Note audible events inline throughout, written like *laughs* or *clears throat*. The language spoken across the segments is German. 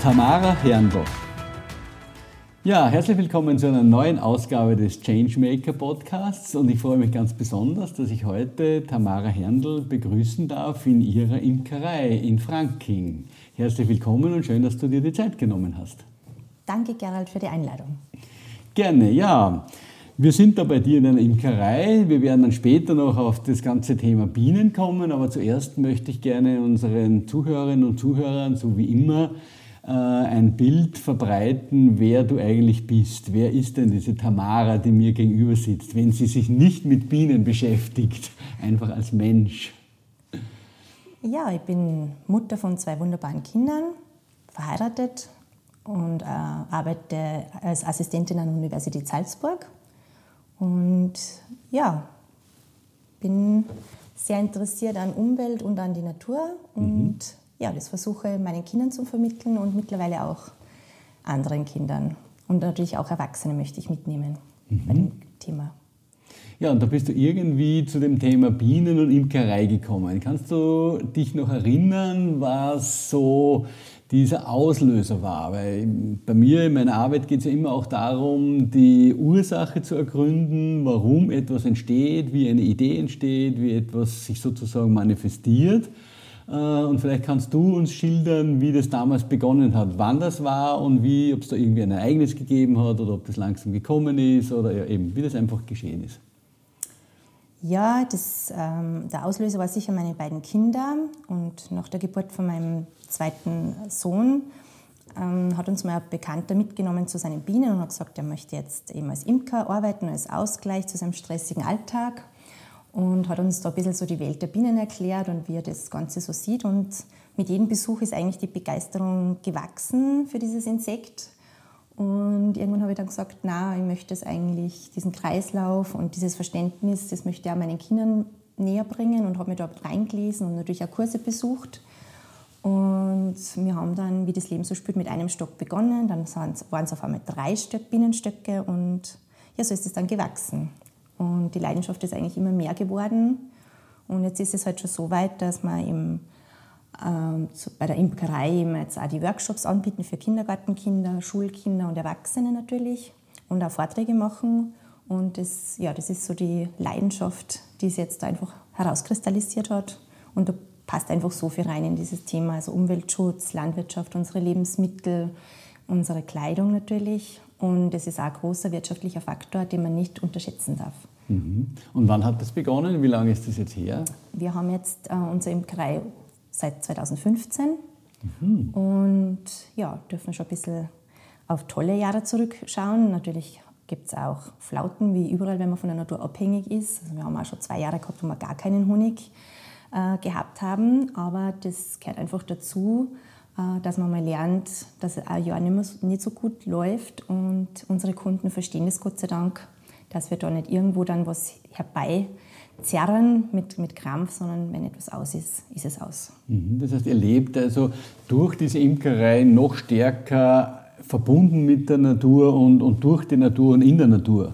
Tamara Herndl. Ja, herzlich willkommen zu einer neuen Ausgabe des Changemaker Podcasts und ich freue mich ganz besonders, dass ich heute Tamara Herndl begrüßen darf in ihrer Imkerei in Franking. Herzlich willkommen und schön, dass du dir die Zeit genommen hast. Danke, Gerald, für die Einladung. Gerne, ja. Wir sind da bei dir in einer Imkerei. Wir werden dann später noch auf das ganze Thema Bienen kommen, aber zuerst möchte ich gerne unseren Zuhörerinnen und Zuhörern, so wie immer, ein Bild verbreiten, wer du eigentlich bist. Wer ist denn diese Tamara, die mir gegenüber sitzt, wenn sie sich nicht mit Bienen beschäftigt, *laughs* einfach als Mensch? Ja, ich bin Mutter von zwei wunderbaren Kindern, verheiratet und äh, arbeite als Assistentin an der Universität Salzburg. Und ja, bin sehr interessiert an Umwelt und an die Natur und mhm ja, das versuche meinen Kindern zu vermitteln und mittlerweile auch anderen Kindern. Und natürlich auch Erwachsene möchte ich mitnehmen mhm. bei dem Thema. Ja, und da bist du irgendwie zu dem Thema Bienen und Imkerei gekommen. Kannst du dich noch erinnern, was so dieser Auslöser war? Weil bei mir in meiner Arbeit geht es ja immer auch darum, die Ursache zu ergründen, warum etwas entsteht, wie eine Idee entsteht, wie etwas sich sozusagen manifestiert. Äh, und vielleicht kannst du uns schildern, wie das damals begonnen hat, wann das war und wie, ob es da irgendwie ein Ereignis gegeben hat oder ob das langsam gekommen ist oder ja, eben, wie das einfach geschehen ist. Ja, das, ähm, der Auslöser war sicher meine beiden Kinder und nach der Geburt von meinem zweiten Sohn ähm, hat uns mal ein Bekannter mitgenommen zu seinen Bienen und hat gesagt, er möchte jetzt eben als Imker arbeiten, als Ausgleich zu seinem stressigen Alltag und hat uns da ein bisschen so die Welt der Bienen erklärt und wie er das Ganze so sieht. Und mit jedem Besuch ist eigentlich die Begeisterung gewachsen für dieses Insekt. Und irgendwann habe ich dann gesagt, na, ich möchte es eigentlich, diesen Kreislauf und dieses Verständnis, das möchte ich auch meinen Kindern näher bringen und habe mich dort reingelesen und natürlich auch Kurse besucht. Und wir haben dann, wie das Leben so spielt, mit einem Stock begonnen. Dann waren es auf einmal drei Bienenstöcke und ja, so ist es dann gewachsen. Und die Leidenschaft ist eigentlich immer mehr geworden. Und jetzt ist es halt schon so weit, dass wir im, ähm, bei der Imkerei jetzt auch die Workshops anbieten für Kindergartenkinder, Schulkinder und Erwachsene natürlich und auch Vorträge machen. Und das, ja, das ist so die Leidenschaft, die sich jetzt einfach herauskristallisiert hat. Und da passt einfach so viel rein in dieses Thema, also Umweltschutz, Landwirtschaft, unsere Lebensmittel, unsere Kleidung natürlich. Und es ist auch ein großer wirtschaftlicher Faktor, den man nicht unterschätzen darf. Mhm. Und wann hat das begonnen? Wie lange ist das jetzt her? Wir haben jetzt äh, unser Imkerei seit 2015 mhm. und ja, dürfen schon ein bisschen auf tolle Jahre zurückschauen. Natürlich gibt es auch Flauten, wie überall, wenn man von der Natur abhängig ist. Also wir haben auch schon zwei Jahre gehabt, wo wir gar keinen Honig äh, gehabt haben, aber das gehört einfach dazu. Äh, dass man mal lernt, dass ein Jahr nicht, mehr, nicht so gut läuft und unsere Kunden verstehen es Gott sei Dank, dass wir da nicht irgendwo dann was herbeizerren mit, mit Krampf, sondern wenn etwas aus ist, ist es aus. Mhm, das heißt, ihr lebt also durch diese Imkerei noch stärker verbunden mit der Natur und, und durch die Natur und in der Natur.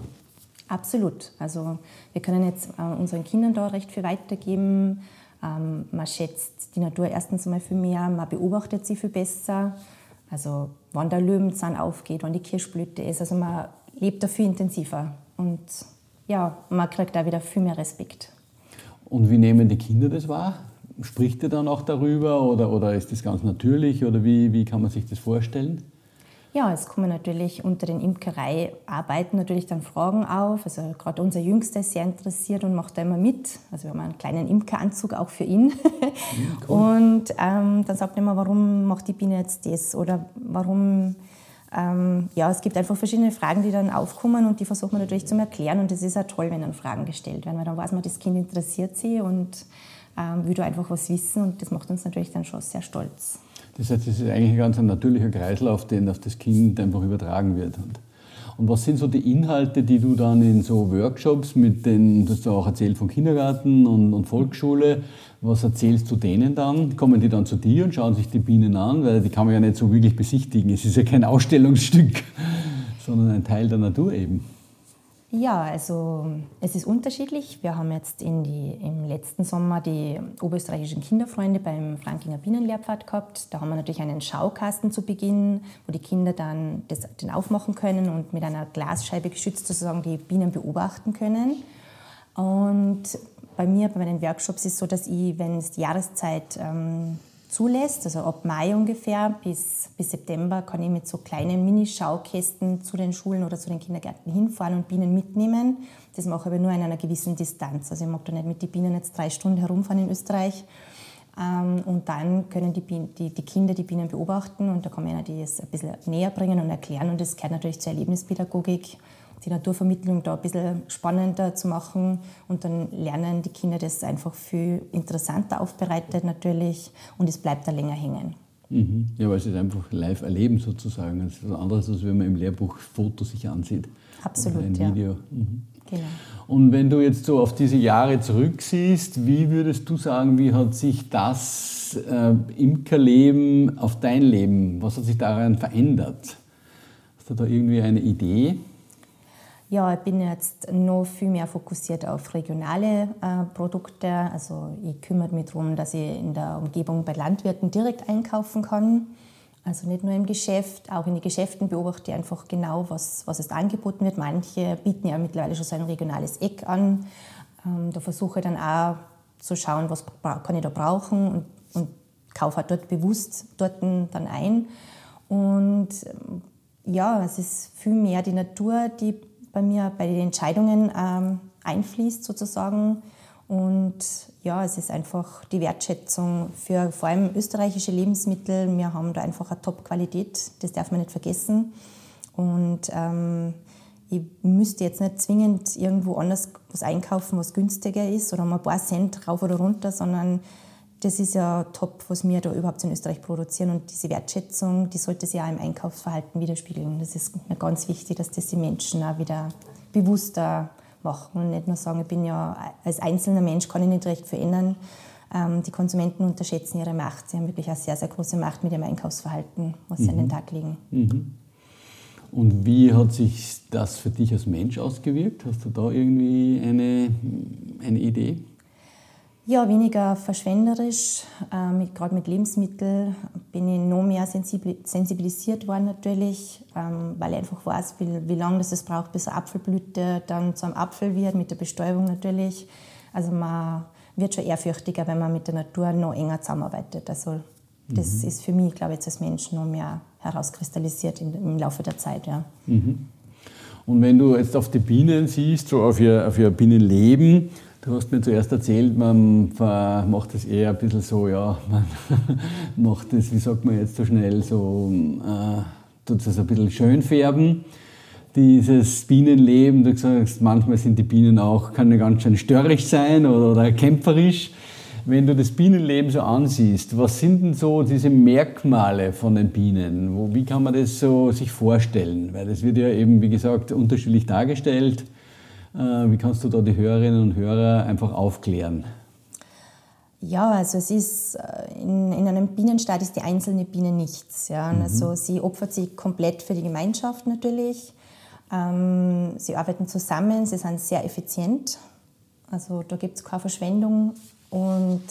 Absolut. Also wir können jetzt äh, unseren Kindern da recht viel weitergeben. Ähm, man schätzt die Natur erstens einmal viel mehr, man beobachtet sie viel besser. Also wann der Löwenzahn aufgeht, wann die Kirschblüte ist. Also man lebt da viel intensiver. Und ja, man kriegt da wieder viel mehr Respekt. Und wie nehmen die Kinder das wahr? Spricht ihr dann auch darüber oder, oder ist das ganz natürlich oder wie, wie kann man sich das vorstellen? Ja, es kommen natürlich unter den Imkereiarbeiten natürlich dann Fragen auf. Also gerade unser Jüngster ist sehr interessiert und macht da immer mit. Also wir haben einen kleinen Imkeranzug auch für ihn. *laughs* Cool. Und ähm, dann sagt er immer, warum macht die Biene jetzt das? Oder warum ähm, ja, es gibt einfach verschiedene Fragen, die dann aufkommen und die versucht man natürlich zu erklären. Und es ist auch toll, wenn dann Fragen gestellt werden, weil dann weiß man, das Kind interessiert sie und ähm, will da einfach was wissen und das macht uns natürlich dann schon sehr stolz. Das heißt, es ist eigentlich ein ganz natürlicher Kreislauf, den auf das Kind einfach übertragen wird. Und was sind so die Inhalte, die du dann in so Workshops mit den, du hast auch erzählt von Kindergarten und, und Volksschule, was erzählst du denen dann? Kommen die dann zu dir und schauen sich die Bienen an? Weil die kann man ja nicht so wirklich besichtigen. Es ist ja kein Ausstellungsstück, *laughs* sondern ein Teil der Natur eben. Ja, also es ist unterschiedlich. Wir haben jetzt in die, im letzten Sommer die oberösterreichischen Kinderfreunde beim Frankinger Bienenlehrpfad gehabt. Da haben wir natürlich einen Schaukasten zu Beginn, wo die Kinder dann das, den aufmachen können und mit einer Glasscheibe geschützt sozusagen die Bienen beobachten können. Und bei mir, bei meinen Workshops ist es so, dass ich, wenn es die Jahreszeit ähm, zulässt, also ab Mai ungefähr bis, bis September, kann ich mit so kleinen Mini-Schaukästen zu den Schulen oder zu den Kindergärten hinfahren und Bienen mitnehmen. Das mache ich aber nur in einer gewissen Distanz. Also ich mag da nicht mit den Bienen jetzt drei Stunden herumfahren in Österreich. Ähm, und dann können die, die, die, Kinder die Bienen beobachten und da kann man ihnen das ein bisschen näher bringen und erklären. Und das gehört natürlich zur Erlebnispädagogik die Naturvermittlung da ein bisschen spannender zu machen. Und dann lernen die Kinder das einfach viel interessanter aufbereitet natürlich und es bleibt da länger hängen. Mhm. Ja, weil es ist einfach live erleben sozusagen. Das ist was anderes, als wenn man im Lehrbuch Fotos sich ansieht. Absolut, ein Video. Ja. Mhm. Genau. Und wenn du jetzt so auf diese Jahre zurücksiehst, wie würdest du sagen, wie hat sich das äh, Imkerleben auf dein Leben, was hat sich daran verändert? Hast du da irgendwie eine Idee? Ja, ich bin jetzt noch viel mehr fokussiert auf regionale äh, Produkte. Also ich kümmere mich darum, dass ich in der Umgebung bei Landwirten direkt einkaufen kann. Also nicht nur im Geschäft, auch in den Geschäften beobachte ich einfach genau, was, was es angeboten wird. Manche bieten ja mittlerweile schon so ein regionales Eck an. Ähm, da versuche ich dann auch zu schauen, was kann ich da brauchen und, und kaufe halt dort bewusst dort dann ein. Und ja, es ist viel mehr die Natur, die bei mir bei den Entscheidungen ähm, einfließt sozusagen. Und ja, es ist einfach die Wertschätzung für vor allem österreichische Lebensmittel. Wir haben da einfach eine Top-Qualität, das darf man nicht vergessen. Und ähm, ich müsste jetzt nicht zwingend irgendwo anders was einkaufen, was günstiger ist oder mal ein paar Cent rauf oder runter, sondern das ist ja top, was wir da überhaupt in Österreich produzieren. Und diese Wertschätzung, die sollte sich auch im Einkaufsverhalten widerspiegeln. Das ist mir ganz wichtig, dass das die Menschen auch wieder bewusster machen und nicht nur sagen, ich bin ja als einzelner Mensch, kann ich nicht recht verändern. Ähm, die Konsumenten unterschätzen ihre Macht. Sie haben wirklich eine sehr, sehr große Macht mit ihrem Einkaufsverhalten, was sie an den mhm. Tag legen. Mhm. Und wie hat sich das für dich als Mensch ausgewirkt? Hast du da irgendwie eine, eine Idee? Ja, weniger verschwenderisch. Ähm, Gerade mit Lebensmitteln bin ich noch mehr sensibilisiert worden natürlich, ähm, weil ich einfach weiß, wie, wie lange das braucht, bis eine Apfelblüte dann zu einem Apfel wird, mit der Bestäubung natürlich. Also man wird schon ehrfürchtiger, wenn man mit der Natur noch enger zusammenarbeitet. Also das mhm. ist für mich, glaube ich, jetzt als Mensch noch mehr herauskristallisiert im Laufe der Zeit. Ja. Mhm. Und wenn du jetzt auf die Bienen siehst, so auf ihr, auf ihr Bienenleben, Du hast mir zuerst erzählt, man macht das eher ein bisschen so, ja, *laughs* man macht das, wie sagt man jetzt so schnell, so, äh, tut es ein bisschen schön färben, dieses Bienenleben. Du sagst, manchmal sind die Bienen auch, kann ganz schön störrisch sein oder, oder kämpferisch. Wenn du das Bienenleben so ansiehst, was sind denn so diese Merkmale von den Bienen? Wo, wie kann man das so sich vorstellen? Weil das wird ja eben, wie gesagt, unterschiedlich dargestellt. Äh, wie kannst du da die Hörerinnen und Hörer einfach aufklären? Ja, also es ist äh, in, in einem Bienenstaat ist die einzelne Biene nichts. Ja. Mhm. Also sie opfert sich komplett für die Gemeinschaft natürlich. Ähm, sie arbeiten zusammen, sie sind sehr effizient. Also da gibt es keine Verschwendung und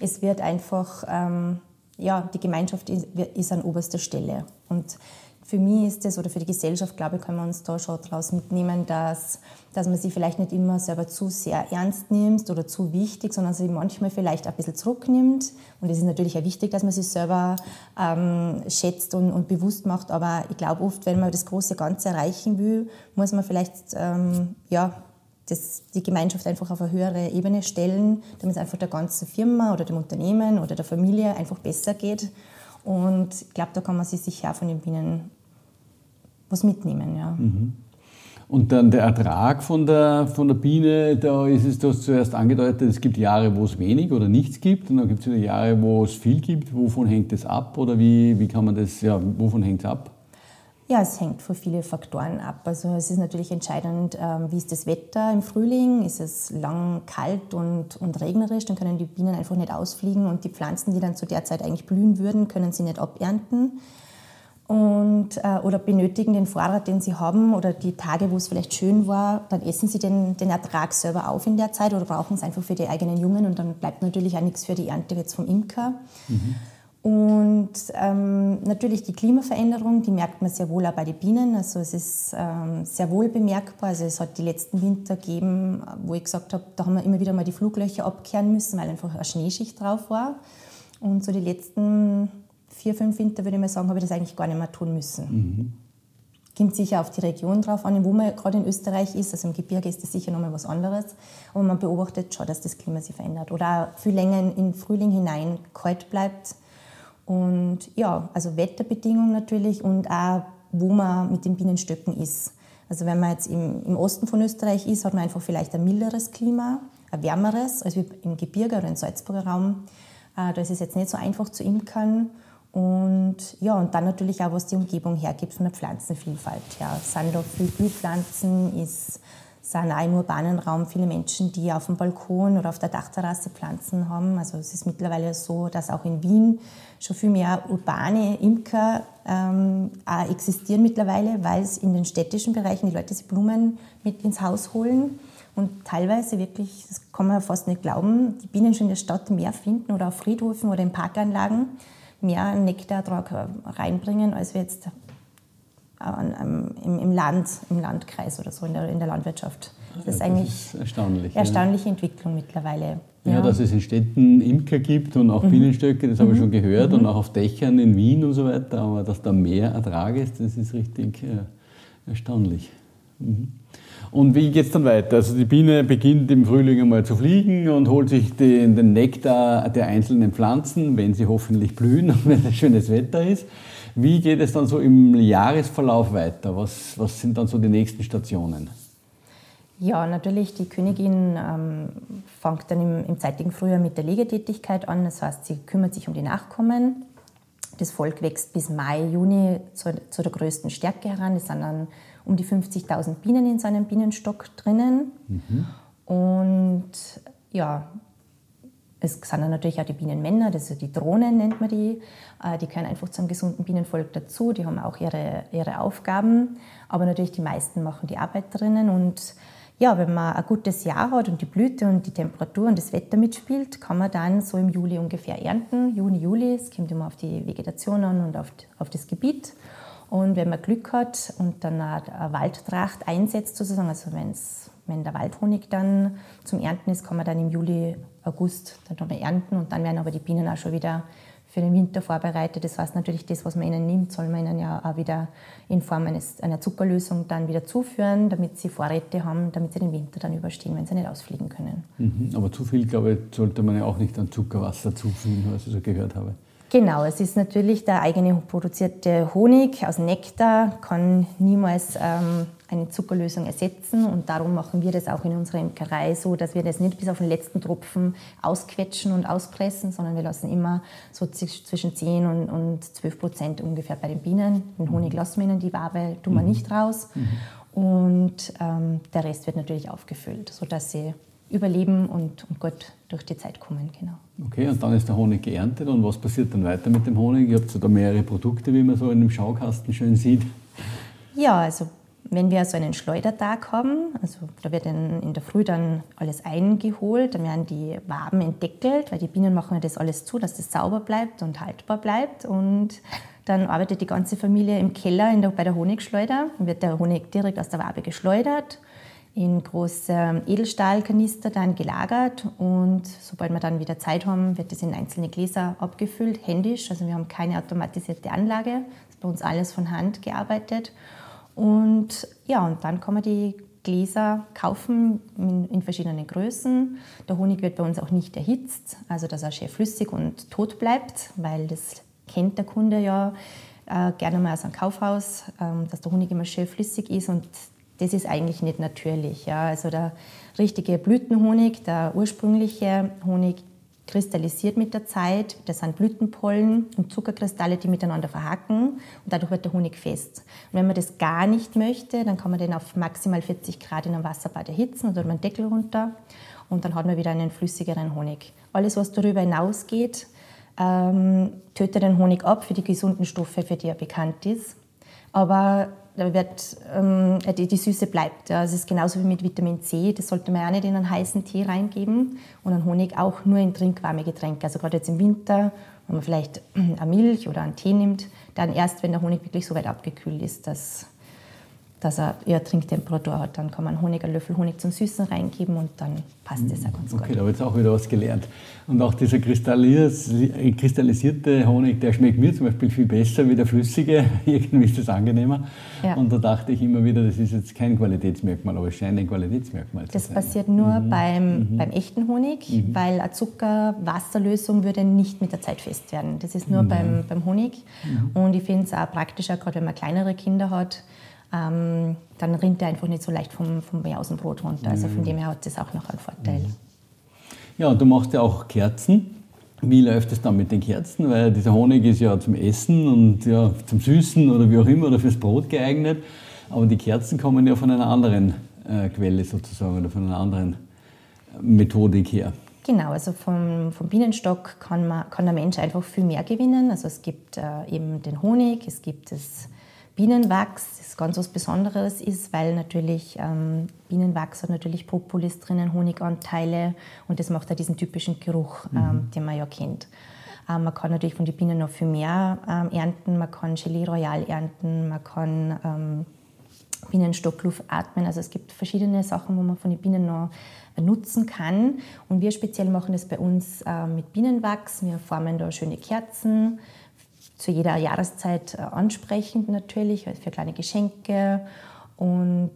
es wird einfach, ähm, ja, die Gemeinschaft ist, ist an oberster Stelle. Und für mich ist es, oder für die Gesellschaft, glaube ich, können wir uns da schon daraus mitnehmen, dass, dass man sie vielleicht nicht immer selber zu sehr ernst nimmt oder zu wichtig, sondern sie manchmal vielleicht ein bisschen zurücknimmt. Und es ist natürlich auch wichtig, dass man sich selber ähm, schätzt und, und, bewusst macht. Aber ich glaube oft, wenn man das große Ganze erreichen will, muss man vielleicht ähm, ja, das, die Gemeinschaft einfach auf eine höhere Ebene stellen, damit es einfach der ganzen Firma oder dem Unternehmen oder der Familie einfach besser geht. Und ich glaube, da kann man sich sicher von den Bienen was mitnehmen. Ja. Mhm. Und dann der Ertrag von der, von der Biene, da ist es, du hast zuerst angedeutet, es gibt Jahre, wo es wenig oder nichts gibt und dann gibt es wieder Jahre, wo es viel gibt. Wovon hängt es ab oder wie, wie kann man das, ja, wovon hängt es ab? Ja, es hängt von vielen Faktoren ab. Also es ist natürlich entscheidend, ähm, wie ist das Wetter im Frühling, ist es lang kalt und, und regnerisch, dann können die Bienen einfach nicht ausfliegen und die Pflanzen, die dann zu der Zeit eigentlich blühen würden, können sie nicht abernten und, äh, oder benötigen den Vorrat, den sie haben oder die Tage, wo es vielleicht schön war, dann essen sie den, den Ertrag selber auf in der Zeit oder brauchen es einfach für die eigenen Jungen und dann bleibt natürlich auch nichts für die Ernte jetzt vom Imker. Mhm. Und ähm, natürlich die Klimaveränderung, die merkt man sehr wohl auch bei den Bienen. Also es ist ähm, sehr wohl bemerkbar. Also es hat die letzten Winter gegeben, wo ich gesagt habe, da haben wir immer wieder mal die Fluglöcher abkehren müssen, weil einfach eine Schneeschicht drauf war. Und so die letzten vier, fünf Winter, würde ich mal sagen, habe ich das eigentlich gar nicht mehr tun müssen. Mhm. Kommt sicher auf die Region drauf an, wo man gerade in Österreich ist. Also im Gebirge ist das sicher nochmal was anderes. Aber man beobachtet schon, dass das Klima sich verändert. Oder auch viel länger in den Frühling hinein kalt bleibt. Und ja, also Wetterbedingungen natürlich und auch, wo man mit den Bienenstöcken ist. Also wenn man jetzt im, im Osten von Österreich ist, hat man einfach vielleicht ein milderes Klima, ein wärmeres, als im Gebirge oder im Salzburger Raum. Äh, da ist es jetzt nicht so einfach zu imkern. Und ja, und dann natürlich auch, was die Umgebung hergibt von der Pflanzenvielfalt. Ja, sind da viele Blühpflanzen, ist, sind auch im urbanen Raum viele Menschen, die auf dem Balkon oder auf der Dachterrasse Pflanzen haben. Also es ist mittlerweile so, dass auch in Wien schon viel mehr urbane Imker ähm, existieren mittlerweile, weil es in den städtischen Bereichen die Leute sich Blumen mit ins Haus holen und teilweise wirklich, das kann man fast nicht glauben, die Bienen schon in der Stadt mehr finden oder auf Friedhofen oder in Parkanlagen mehr Nektartrag reinbringen, als wir jetzt im, Land, im Landkreis oder so, in der, in der Landwirtschaft. Das ist eigentlich das ist erstaunlich. Erstaunliche ja. Entwicklung mittlerweile. Ja. ja. dass es in Städten Imker gibt und auch mhm. Bienenstöcke, das mhm. habe ich schon gehört, mhm. und auch auf Dächern in Wien und so weiter, aber dass da mehr Ertrag ist, das ist richtig äh, erstaunlich. Mhm. Und wie geht es dann weiter? Also die Biene beginnt im Frühling einmal zu fliegen und holt sich den, den Nektar der einzelnen Pflanzen, wenn sie hoffentlich blühen *laughs* und wenn es schönes Wetter ist. Wie geht es dann so im Jahresverlauf weiter? Was, was sind dann so die nächsten Stationen? Ja, natürlich, die Königin ähm, fängt dann im, im zeitigen Frühjahr mit der Legetätigkeit an. Das heißt, sie kümmert sich um die Nachkommen. Das Volk wächst bis Mai, Juni zu, zu der größten Stärke heran. Das sind dann um die 50.000 Bienen in seinem Bienenstock drinnen. Mhm. Und ja, es sind dann natürlich auch die Bienenmänner, das sind die Drohnen nennt man die. Äh, die gehören einfach zum gesunden Bienenvolk dazu, die haben auch ihre, ihre Aufgaben. Aber natürlich die meisten machen die Arbeit drinnen. Und ja, wenn man ein gutes Jahr hat und die Blüte und die Temperatur und das Wetter mitspielt, kann man dann so im Juli ungefähr ernten. Juni, Juli, es kommt immer auf die Vegetation an und auf, auf das Gebiet. Und wenn man Glück hat und dann eine Waldtracht einsetzt, sozusagen, also wenn's, wenn der Waldhonig dann zum Ernten ist, kann man dann im Juli, August dann nochmal ernten und dann werden aber die Bienen auch schon wieder für den Winter vorbereitet. Das heißt natürlich, das, was man ihnen nimmt, soll man ihnen ja auch wieder in Form eines, einer Zuckerlösung dann wieder zuführen, damit sie Vorräte haben, damit sie den Winter dann überstehen, wenn sie nicht ausfliegen können. Mhm. Aber zu viel, glaube ich, sollte man ja auch nicht an Zuckerwasser zufügen, was ich so gehört habe. Genau, es ist natürlich der eigene produzierte Honig aus Nektar, kann niemals ähm, eine Zuckerlösung ersetzen und darum machen wir das auch in unserer Imkerei so, dass wir das nicht bis auf den letzten Tropfen ausquetschen und auspressen, sondern wir lassen immer so zwischen 10 und, und 12 Prozent ungefähr bei den Bienen. Den Honig mhm. lassen wir ihnen, die Wabe tun wir mhm. nicht raus mhm. und ähm, der Rest wird natürlich aufgefüllt, sodass sie überleben und, und gut durch die Zeit kommen. Genau. Okay, und dann ist der Honig geerntet und was passiert dann weiter mit dem Honig? Ihr habt da mehrere Produkte, wie man so in dem Schaukasten schön sieht. Ja, also wenn wir so einen Schleudertag haben, also da wird in, in der Früh dann alles eingeholt, dann werden die Waben entdeckelt, weil die Bienen machen ja das alles zu, dass das sauber bleibt und haltbar bleibt und dann arbeitet die ganze Familie im Keller der, bei der Honigschleuder, dann wird der Honig direkt aus der Wabe geschleudert in große Edelstahlkanister dann gelagert und sobald wir dann wieder Zeit haben, wird das in einzelne Gläser abgefüllt, händisch. Also wir haben keine automatisierte Anlage, das ist bei uns alles von Hand gearbeitet. Und ja, und dann kann man die Gläser kaufen in, in, verschiedenen Größen. Der Honig wird bei uns auch nicht erhitzt, also dass er schön flüssig und tot bleibt, weil das kennt der Kunde ja äh, gerne mal aus einem Kaufhaus, äh, dass der Honig immer schön flüssig ist und das ist eigentlich nicht natürlich. Ja. Also der richtige Blütenhonig, der ursprüngliche Honig kristallisiert mit der Zeit. Das sind Blütenpollen und Zuckerkristalle, die miteinander verhacken und dadurch wird der Honig fest. Und wenn man das gar nicht möchte, dann kann man den auf maximal 40 Grad in einem Wasserbad erhitzen dann einen Deckel runter und dann hat man wieder einen flüssigeren Honig. Alles, was darüber hinausgeht, ähm, tötet den Honig ab für die gesunden Stoffe, für die er bekannt ist. Aber wird, ähm, die, die, Süße bleibt. Ja. Es ist genauso wie mit Vitamin C. Das sollte man ja nicht in einen heißen Tee reingeben und einen Honig auch nur in trinkwarme Getränke. Also gerade jetzt im Winter, wenn man vielleicht *clears throat* eine Milch oder einen Tee nimmt, dann erst, wenn der Honig wirklich so weit abgekühlt ist, dass dass er eher Trinktemperatur hat. Dann kann man Honig, einen Löffel Honig zum Süßen reingeben und dann passt das auch ganz okay, gut. Okay, da habe ich jetzt auch wieder was gelernt. Und auch dieser kristallisierte Honig, der schmeckt mir zum Beispiel viel besser wie der flüssige. *laughs* Irgendwie ist das angenehmer. Ja. Und da dachte ich immer wieder, das ist jetzt kein Qualitätsmerkmal, aber es scheint ein Qualitätsmerkmal das zu sein. Das passiert nur mhm. beim, mhm. beim echten Honig, mhm. weil eine Zuckerwasserlösung würde nicht mit der Zeit fest werden. Das ist nur beim, beim Honig. Mhm. Und ich finde es auch praktischer, gerade wenn man kleinere Kinder hat, ähm, dann rinnt er einfach nicht so leicht vom, vom Jausenbrot runter. Also von mhm. dem her hat das auch noch einen Vorteil. Mhm. Ja, du machst ja auch Kerzen. Wie läuft es dann mit den Kerzen? Weil dieser Honig ist ja zum Essen und ja, zum Süßen oder wie auch immer oder fürs Brot geeignet. Aber die Kerzen kommen ja von einer anderen äh, Quelle sozusagen oder von einer anderen äh, Methodik her. Genau, also vom, vom Bienenstock kann, man, kann der Mensch einfach viel mehr gewinnen. Also es gibt äh, eben den Honig, es gibt das Bienenwachs, das ganz was Besonderes ist, weil natürlich ähm, Bienenwachs hat natürlich Propolis drinnen, Honiganteile und das macht ja diesen typischen Geruch, ähm, mhm. den man ja kennt. Ähm, man kann natürlich von den Bienen noch viel mehr ähm, ernten, man kann Gelee Royal ernten, man kann ähm, Bienenstockluft atmen. Also es gibt verschiedene Sachen, wo man von den Bienen noch nutzen kann. Und wir speziell machen das bei uns äh, mit Bienenwachs. Wir formen da schöne Kerzen, zu jeder Jahreszeit äh, ansprechend natürlich, für kleine Geschenke und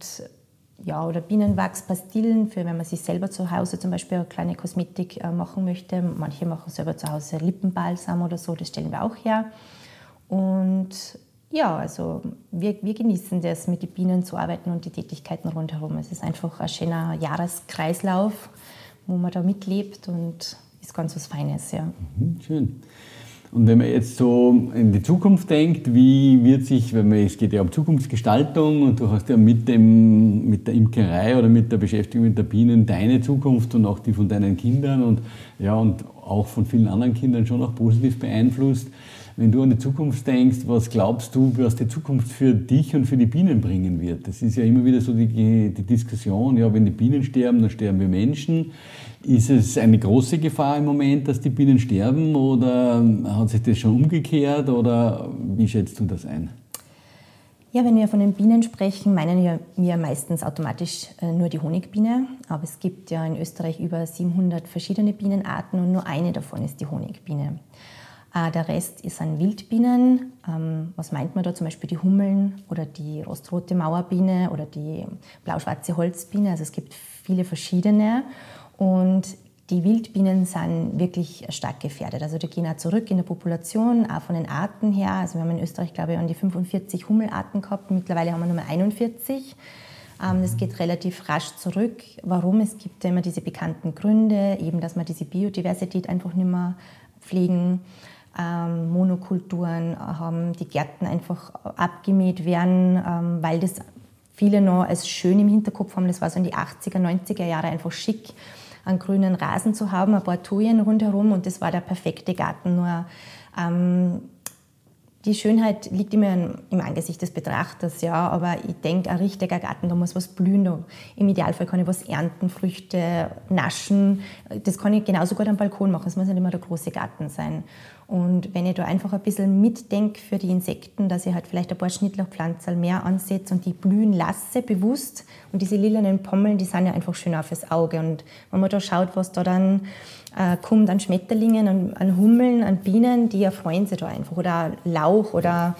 ja, oder Bienenwachspastillen, für wenn man sich selber zu Hause zum Beispiel eine kleine Kosmetik äh, machen möchte. Manche machen selber zu Hause Lippenbalsam oder so, das stellen wir auch her. Und ja, also wir, wir genießen das, mit den Bienen zu arbeiten und die Tätigkeiten rundherum. Es ist einfach ein schöner Jahreskreislauf, wo man da mitlebt und ist ganz was Feines, ja. Mhm, schön. Und wenn man jetzt so in die Zukunft denkt, wie wird sich, wenn man, es geht ja um Zukunftsgestaltung und du hast ja mit, dem, mit der Imkerei oder mit der Beschäftigung mit der Bienen deine Zukunft und auch die von deinen Kindern und, ja, und auch von vielen anderen Kindern schon auch positiv beeinflusst. Wenn du an die Zukunft denkst, was glaubst du, was die Zukunft für dich und für die Bienen bringen wird? Das ist ja immer wieder so die, die Diskussion, ja, wenn die Bienen sterben, dann sterben wir Menschen. Ist es eine große Gefahr im Moment, dass die Bienen sterben oder hat sich das schon umgekehrt oder wie schätzt du das ein? Ja, wenn wir von den Bienen sprechen, meinen wir meistens automatisch äh, nur die Honigbiene. Aber es gibt ja in Österreich über 700 verschiedene Bienenarten und nur eine davon ist die Honigbiene. Äh, der Rest ist an Wildbienen. Ähm, was meint man da? Zum Beispiel die Hummeln oder die rostrote Mauerbiene oder die blau-schwarze Holzbiene. Also es gibt viele verschiedene. Und die Wildbienen sind wirklich stark gefährdet. Also die gehen auch zurück in der Population, auch von den Arten her. Also wir haben in Österreich, glaube ich, an die 45 Hummelarten gehabt. Mittlerweile haben wir nur mehr 41. Ähm, das geht relativ rasch zurück. Warum? Es gibt ja immer diese bekannten Gründe, eben, dass wir diese Biodiversität einfach nicht mehr pflegen. Ähm, Monokulturen haben, die Gärten einfach abgemäht werden, ähm, weil das viele noch als schön im Hinterkopf haben. Das war so in die 80er, 90er Jahre einfach schick einen grünen Rasen zu haben, ein paar Tuyen rundherum und das war der perfekte Garten. Nur ähm, die Schönheit liegt immer im Angesicht des Betrachters, ja, aber ich denke, ein richtiger Garten, da muss was blühen, da, im Idealfall kann ich was ernten, Früchte naschen, das kann ich genauso gut am Balkon machen, es muss nicht immer der große Garten sein. Und wenn ich da einfach ein bisschen mitdenke für die Insekten, dass ich halt vielleicht ein paar Schnittlauchpflanzen mehr ansetze und die blühen lasse, bewusst. Und diese lilanen Pommeln, die sind ja einfach schön auf das Auge. Und wenn man da schaut, was da dann äh, kommt an Schmetterlingen, an, an, Hummeln, an Bienen, die erfreuen sich da einfach. Oder Lauch oder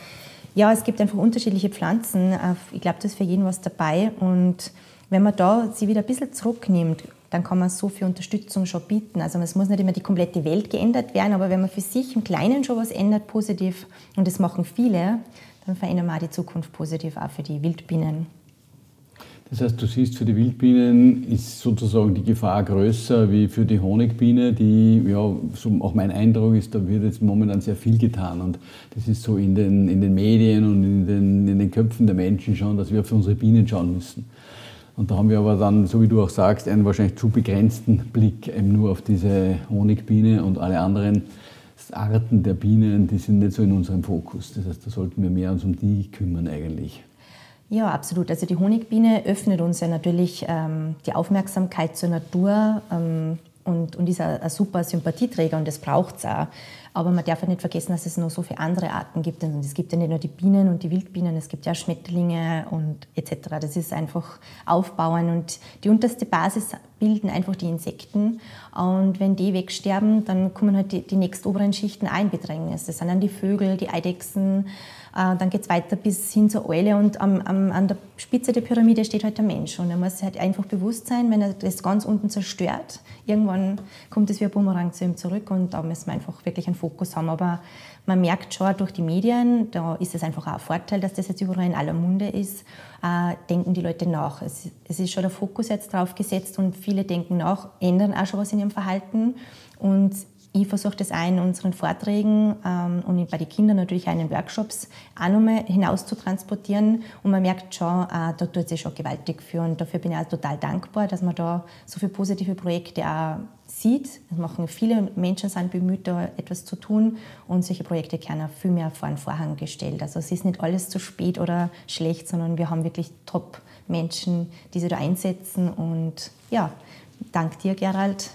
ja, es gibt einfach unterschiedliche Pflanzen. Äh, ich glaube, da ist für jeden was dabei. Und wenn man da sie wieder ein bisschen zurücknimmt dann kann man so viel Unterstützung schon bieten. Also es muss nicht immer die komplette Welt geändert werden, aber wenn man für sich im Kleinen schon was ändert, positiv, und das machen viele, dann verändern wir auch die Zukunft positiv auch für die Wildbienen. Das heißt, du siehst, für die Wildbienen ist sozusagen die Gefahr größer wie für die Honigbiene, die, ja, so auch mein Eindruck ist, da wird jetzt momentan sehr viel getan. Und das ist so in den, in den Medien und in den, in den Köpfen der Menschen schon, dass wir für unsere Bienen schauen müssen. Und da haben wir aber dann, so wie du auch sagst, einen wahrscheinlich zu begrenzten Blick eben nur auf diese Honigbiene und alle anderen Arten der Bienen, die sind nicht so in unserem Fokus. Das heißt, da sollten wir mehr uns um die kümmern eigentlich. Ja, absolut. Also die Honigbiene öffnet uns ja natürlich ähm, die Aufmerksamkeit zur Natur ähm, und, und ist ein, ein super Sympathieträger und das braucht es auch. Aber man darf auch nicht vergessen, dass es noch so viele andere Arten gibt. Und es gibt ja nicht nur die Bienen und die Wildbienen, es gibt ja Schmetterlinge und etc. Das ist einfach Aufbauen und die unterste Basis bilden einfach die Insekten. Und wenn die wegsterben, dann kommen halt die, die nächstoberen Schichten ein Bedrängnis. Das sind dann die Vögel, die Eidechsen, äh, dann geht es weiter bis hin zur Eule und am, am, an der Spitze der Pyramide steht halt der Mensch. Und er muss halt einfach bewusst sein, wenn er das ganz unten zerstört, irgendwann kommt es wie ein Bumerang zu ihm zurück und da müssen wir einfach wirklich einen Fokus haben. Aber man merkt schon durch die Medien, da ist es einfach auch ein Vorteil, dass das jetzt überall in aller Munde ist, äh, denken die Leute nach. Es, es ist schon der Fokus jetzt drauf gesetzt und viele denken nach, ändern auch schon was in ihrem Verhalten. Und ich versuche das auch in unseren Vorträgen ähm, und bei den Kindern natürlich auch in den Workshops auch nochmal hinaus zu transportieren. Und man merkt schon, äh, da tut sich schon gewaltig für. Und dafür bin ich auch total dankbar, dass man da so viele positive Projekte auch sieht. Es machen viele Menschen sind bemüht, da etwas zu tun. Und solche Projekte werden auch viel mehr vor den Vorhang gestellt. Also es ist nicht alles zu spät oder schlecht, sondern wir haben wirklich Top-Menschen, die sich da einsetzen. Und ja, dank dir, Gerald,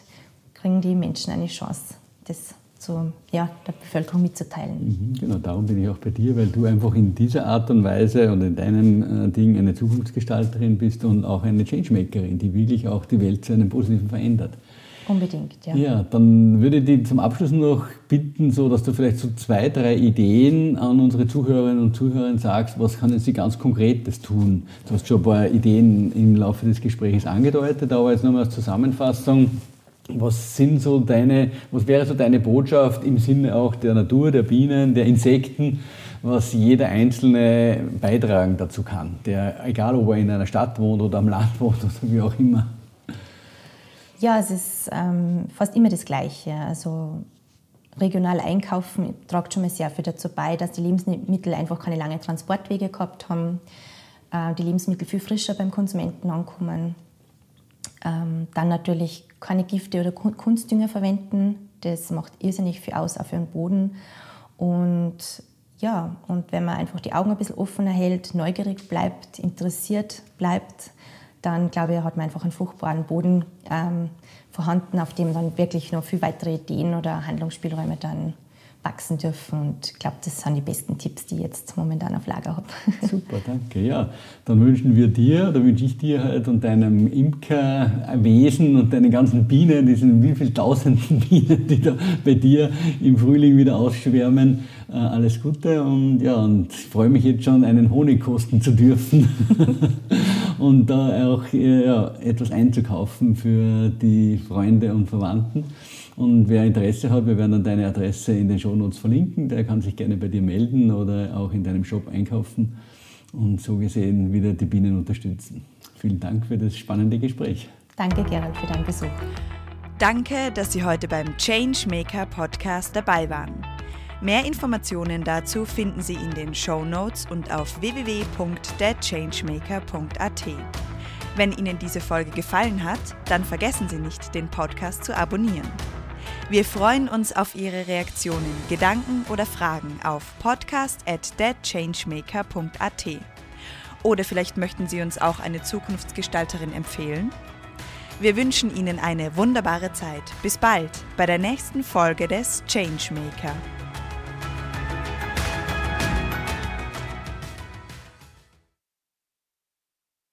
kriegen die Menschen eine Chance das zu, ja, der Bevölkerung mitzuteilen. Mhm, genau, darum bin ich auch bei dir, weil du einfach in dieser Art und Weise und in deinem äh, Ding eine Zukunftsgestalterin bist und auch eine Changemakerin, die wirklich auch die Welt zu einem Positiven verändert. Unbedingt, ja. Ja, dann würde ich dich zum Abschluss noch bitten, so dass du vielleicht so zwei, drei Ideen an unsere Zuhörerinnen und Zuhörer sagst, was können sie ganz Konkretes tun? Du hast schon ein paar Ideen im Laufe des Gesprächs angedeutet, aber jetzt nochmal als Zusammenfassung. Was sind so deine, was wäre so deine Botschaft im Sinne auch der Natur, der Bienen, der Insekten, was jeder Einzelne beitragen dazu kann? Der, egal ob er in einer Stadt wohnt oder am Land *laughs* wohnt oder wie auch immer. Ja, es ist ähm, fast immer das Gleiche. Also regional einkaufen tragt schon mal sehr viel dazu bei, dass die Lebensmittel einfach keine langen Transportwege gehabt haben, äh, die Lebensmittel viel frischer beim Konsumenten ankommen. Ähm, dann natürlich keine Gifte oder Kunstdünger verwenden. Das macht irrsinnig viel aus, auch für den Boden. Und ja, und wenn man einfach die Augen ein bisschen offener hält, neugierig bleibt, interessiert bleibt, dann glaube ich, hat man einfach einen fruchtbaren Boden ähm, vorhanden, auf dem dann wirklich noch viel weitere Ideen oder Handlungsspielräume dann wachsen dürfen. Und ich glaube, das sind die besten Tipps, die ich jetzt momentan auf Lager habe. *laughs* Super, danke. Ja, dann wünschen wir dir, oder wünsche ich dir halt und deinem Imkerwesen und deinen ganzen Bienen, diesen wie viel tausenden *laughs* Bienen, die da bei dir im Frühling wieder ausschwärmen, äh, alles Gute und ja, und ich freue mich jetzt schon, einen Honig kosten zu dürfen *laughs* und da auch ja, etwas einzukaufen für die Freunde und Verwandten. Und wer Interesse hat, wir werden dann deine Adresse in den Shownotes verlinken. Der kann sich gerne bei dir melden oder auch in deinem Shop einkaufen und so gesehen wieder die Bienen unterstützen. Vielen Dank für das spannende Gespräch. Danke, Gerald, für deinen Besuch. Danke, dass Sie heute beim Changemaker Podcast dabei waren. Mehr Informationen dazu finden Sie in den Show Notes und auf www.thechangemaker.at. Wenn Ihnen diese Folge gefallen hat, dann vergessen Sie nicht, den Podcast zu abonnieren. Wir freuen uns auf Ihre Reaktionen, Gedanken oder Fragen auf podcast at. Oder vielleicht möchten Sie uns auch eine Zukunftsgestalterin empfehlen? Wir wünschen Ihnen eine wunderbare Zeit. Bis bald bei der nächsten Folge des Changemaker.